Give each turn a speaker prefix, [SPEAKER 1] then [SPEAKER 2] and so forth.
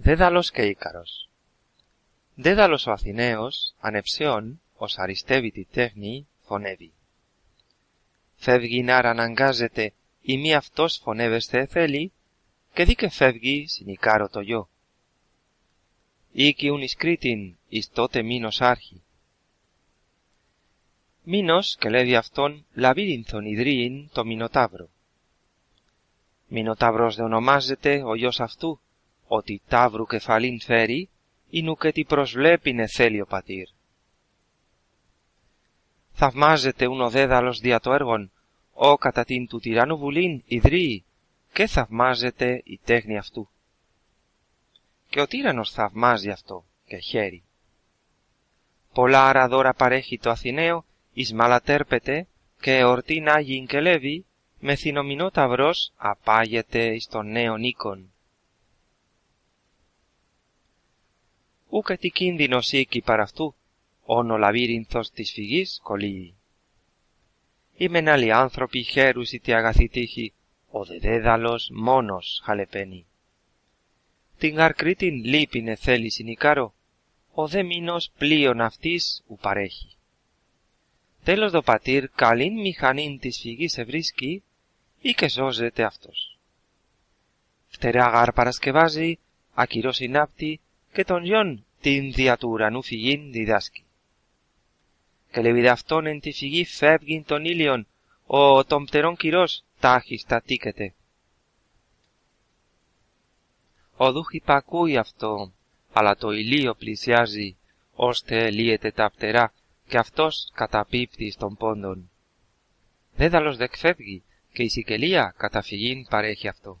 [SPEAKER 1] Δέδαλος και Ίκαρος Δέδαλος ο Αθηναίος, ανεψιών, ως αριστεύει τέχνη, φωνεύει. Φεύγει να αναγκάζεται, ή μη αυτός φωνεύεστε θέλει, και δει και φεύγει συνικάρο το γιο. Ήκιουν εις Κρήτην, εις τότε μήνος άρχη. Μήνος και λέει αυτόν λαβύρινθον ιδρύειν το Μινοτάβρο. Μινοτάβρος δε ονομάζεται ο γιος αυτού, ότι τάβρου κεφαλήν φέρει, νου και τι προσβλέπινε θέλει ο πατήρ. Θαυμάζεται ούν ο δέδαλος δια το έργον, ο κατά την του τυράννου βουλήν ιδρύει, και θαυμάζεται η τέχνη αυτού. Και ο τύρανος θαυμάζει αυτό και χαίρει. Πολλά άρα δώρα παρέχει το Αθηναίο, εις μαλατέρπεται, και εορτήν Άγιην και Λέβη, με θυνομινό ταυρός απάγεται εις τον νέο οίκον. Ούκ τι κίνδυνος οίκη παρ' αυτού, όν ο λαβύρινθος της φυγής κολλεί.Ήμεν άλλοι άνθρωποι χαίρουσι τη αγαθή τύχη, ο δε δέδαλος μόνος χαλεπαίνει. Την γαρκρίτην λύπηνε θέλει συνικάρο, ο δε μήνος πλοίον αυτής ου παρέχει. Τέλος το πατήρ καλήν μηχανήν της φυγής ευρίσκει, ή και σώζεται αυτός. Φτερά γάρ παρασκευάζει, ακυρός συνάπτει, και τον γιον την δια του ουρανού φυγήν διδάσκει. Και λεβιδε αυτόν εν τη φυγή φεύγει τον ήλιον, ο των πτερών κυρός τάχιστα τίκεται. Ο δούχ υπακούει αυτό, αλλά το ηλίο πλησιάζει, ώστε λύεται τα πτερά και αυτός καταπίπτει στον πόντον. Δέδαλος δεκφεύγει και η σικελία καταφυγήν παρέχει αυτό.